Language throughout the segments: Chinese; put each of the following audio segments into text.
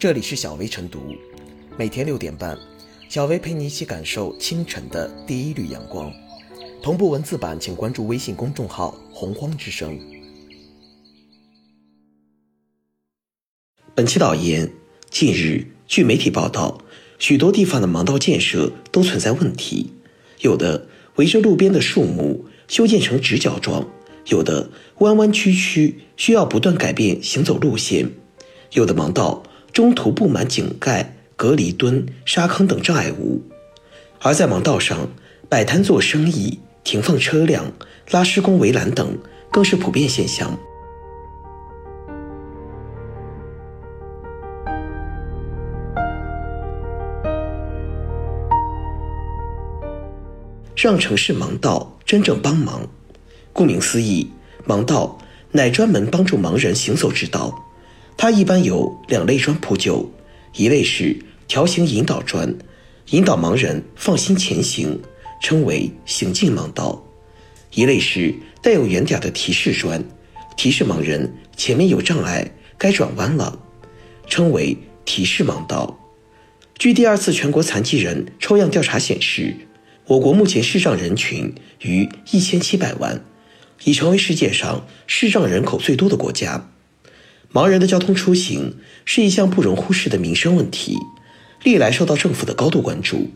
这里是小薇晨读，每天六点半，小薇陪你一起感受清晨的第一缕阳光。同步文字版，请关注微信公众号“洪荒之声”。本期导言：近日，据媒体报道，许多地方的盲道建设都存在问题，有的围着路边的树木修建成直角状，有的弯弯曲曲，需要不断改变行走路线，有的盲道。中途布满井盖、隔离墩、沙坑等障碍物，而在盲道上摆摊做生意、停放车辆、拉施工围栏等，更是普遍现象。让城市盲道真正帮忙，顾名思义，盲道乃专门帮助盲人行走之道。它一般有两类砖铺就，一类是条形引导砖，引导盲人放心前行，称为行进盲道；一类是带有圆点的提示砖，提示盲人前面有障碍，该转弯了，称为提示盲道。据第二次全国残疾人抽样调查显示，我国目前视障人群逾一千七百万，已成为世界上视障人口最多的国家。盲人的交通出行是一项不容忽视的民生问题，历来受到政府的高度关注。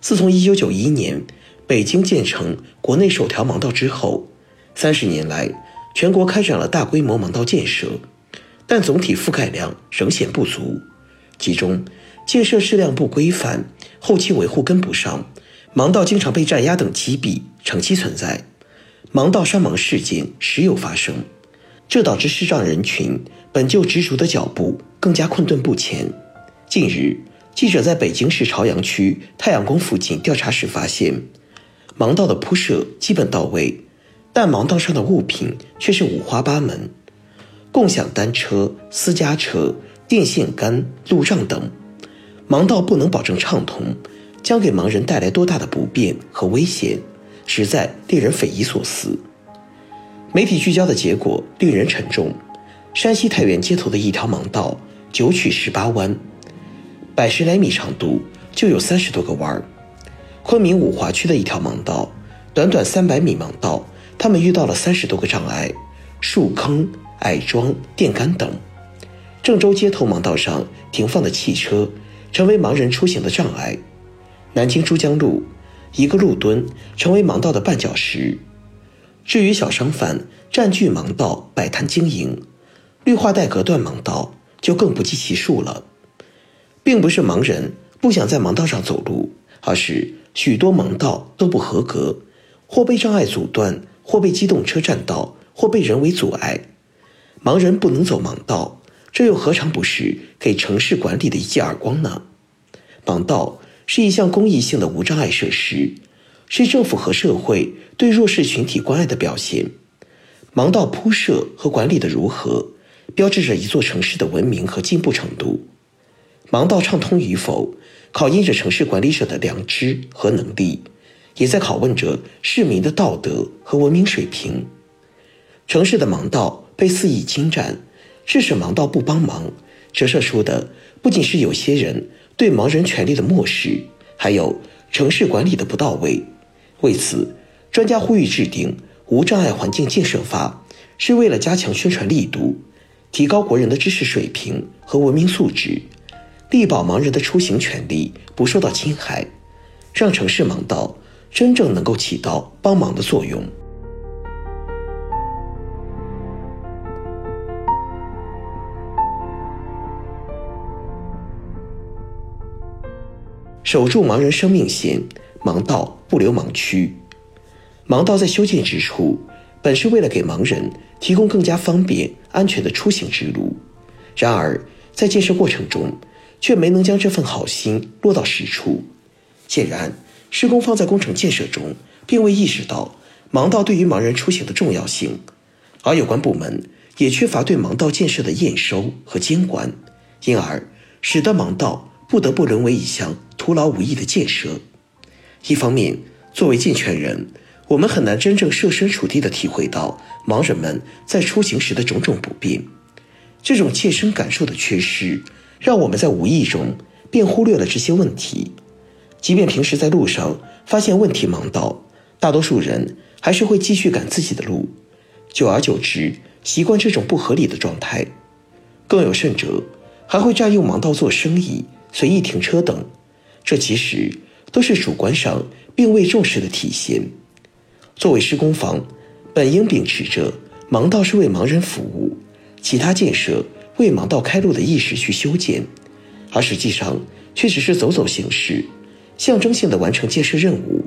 自从1991年北京建成国内首条盲道之后，三十年来，全国开展了大规模盲道建设，但总体覆盖量仍显不足。其中，建设质量不规范，后期维护跟不上，盲道经常被占压等积弊长期存在，盲道伤盲事件时有发生。这导致视障人群本就执着的脚步更加困顿不前。近日，记者在北京市朝阳区太阳宫附近调查时发现，盲道的铺设基本到位，但盲道上的物品却是五花八门，共享单车、私家车、电线杆、路障等。盲道不能保证畅通，将给盲人带来多大的不便和危险，实在令人匪夷所思。媒体聚焦的结果令人沉重。山西太原街头的一条盲道，九曲十八弯，百十来米长度，就有三十多个弯儿。昆明五华区的一条盲道，短短三百米盲道，他们遇到了三十多个障碍：树坑、矮桩、电杆等。郑州街头盲道上停放的汽车，成为盲人出行的障碍。南京珠江路，一个路墩成为盲道的绊脚石。至于小商贩占据盲道摆摊经营，绿化带隔断盲道就更不计其数了。并不是盲人不想在盲道上走路，而是许多盲道都不合格，或被障碍阻断，或被机动车占道，或被人为阻碍。盲人不能走盲道，这又何尝不是给城市管理的一记耳光呢？盲道是一项公益性的无障碍设施。是政府和社会对弱势群体关爱的表现。盲道铺设和管理的如何，标志着一座城市的文明和进步程度。盲道畅通与否，考验着城市管理者的良知和能力，也在拷问着市民的道德和文明水平。城市的盲道被肆意侵占，致使盲道不帮忙，折射出的不仅是有些人对盲人权利的漠视，还有城市管理的不到位。为此，专家呼吁制定《无障碍环境建设法》，是为了加强宣传力度，提高国人的知识水平和文明素质，力保盲人的出行权利不受到侵害，让城市盲道真正能够起到帮忙的作用。守住盲人生命线。盲道不留盲区，盲道在修建之初，本是为了给盲人提供更加方便、安全的出行之路。然而，在建设过程中，却没能将这份好心落到实处。显然，施工方在工程建设中并未意识到盲道对于盲人出行的重要性，而有关部门也缺乏对盲道建设的验收和监管，因而使得盲道不得不沦为一项徒劳无益的建设。一方面，作为健全人，我们很难真正设身处地地体会到盲人们在出行时的种种不便。这种切身感受的缺失，让我们在无意中便忽略了这些问题。即便平时在路上发现问题盲道，大多数人还是会继续赶自己的路，久而久之习惯这种不合理的状态。更有甚者，还会占用盲道做生意、随意停车等，这其实都是主观上并未重视的体现。作为施工方，本应秉持着盲道是为盲人服务，其他建设为盲道开路的意识去修建，而实际上却只是走走形式，象征性的完成建设任务，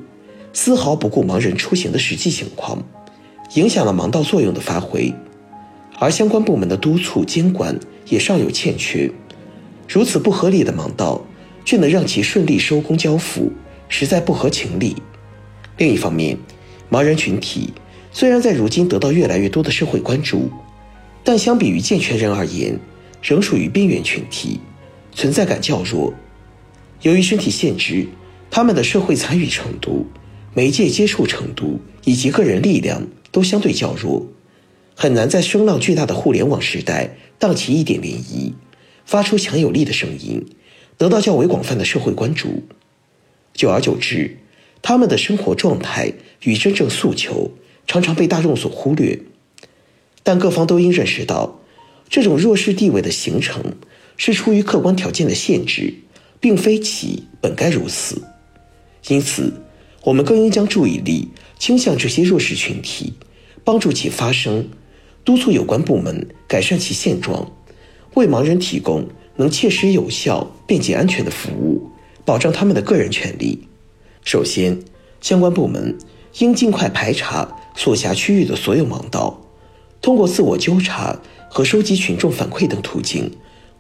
丝毫不顾盲人出行的实际情况，影响了盲道作用的发挥。而相关部门的督促监管也尚有欠缺，如此不合理的盲道，却能让其顺利收工交付，实在不合情理。另一方面，盲人群体虽然在如今得到越来越多的社会关注，但相比于健全人而言，仍属于边缘群体，存在感较弱。由于身体限制，他们的社会参与程度、媒介接触程度以及个人力量都相对较弱。很难在声浪巨大的互联网时代荡起一点涟漪，发出强有力的声音，得到较为广泛的社会关注。久而久之，他们的生活状态与真正诉求常常被大众所忽略。但各方都应认识到，这种弱势地位的形成是出于客观条件的限制，并非其本该如此。因此，我们更应将注意力倾向这些弱势群体，帮助其发声。督促有关部门改善其现状，为盲人提供能切实有效、便捷安全的服务，保障他们的个人权利。首先，相关部门应尽快排查所辖区域的所有盲道，通过自我纠察和收集群众反馈等途径，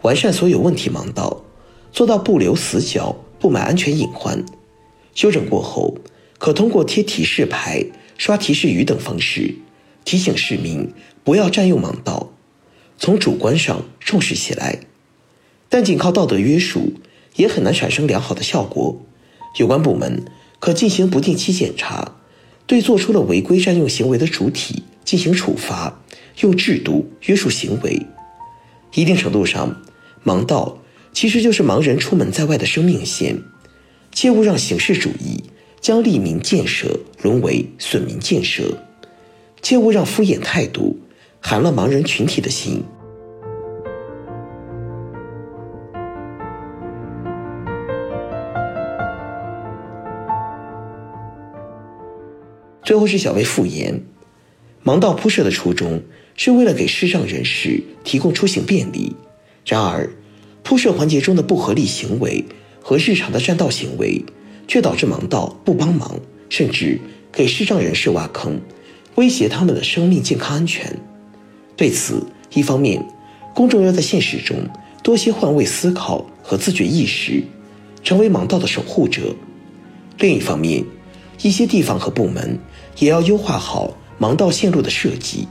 完善所有问题盲道，做到不留死角、不埋安全隐患。修整过后，可通过贴提示牌、刷提示语等方式，提醒市民。不要占用盲道，从主观上重视起来，但仅靠道德约束也很难产生良好的效果。有关部门可进行不定期检查，对做出了违规占用行为的主体进行处罚，用制度约束行为。一定程度上，盲道其实就是盲人出门在外的生命线，切勿让形式主义将利民建设沦为损民建设，切勿让敷衍态度。寒了盲人群体的心。最后是小薇复言，盲道铺设的初衷是为了给视障人士提供出行便利，然而铺设环节中的不合理行为和日常的占道行为，却导致盲道不帮忙，甚至给视障人士挖坑，威胁他们的生命健康安全。对此，一方面，公众要在现实中多些换位思考和自觉意识，成为盲道的守护者；另一方面，一些地方和部门也要优化好盲道线路的设计，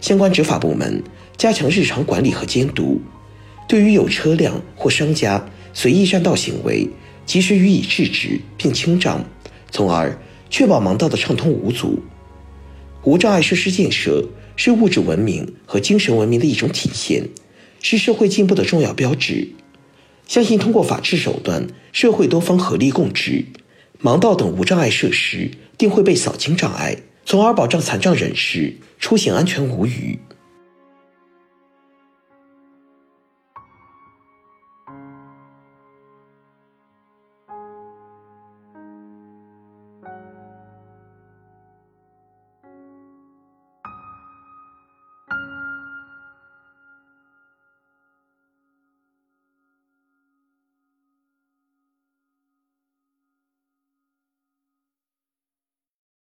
相关执法部门加强日常管理和监督，对于有车辆或商家随意占道行为，及时予以制止并清障，从而确保盲道的畅通无阻。无障碍设施建设。是物质文明和精神文明的一种体现，是社会进步的重要标志。相信通过法治手段，社会多方合力共治，盲道等无障碍设施定会被扫清障碍，从而保障残障人士出行安全无虞。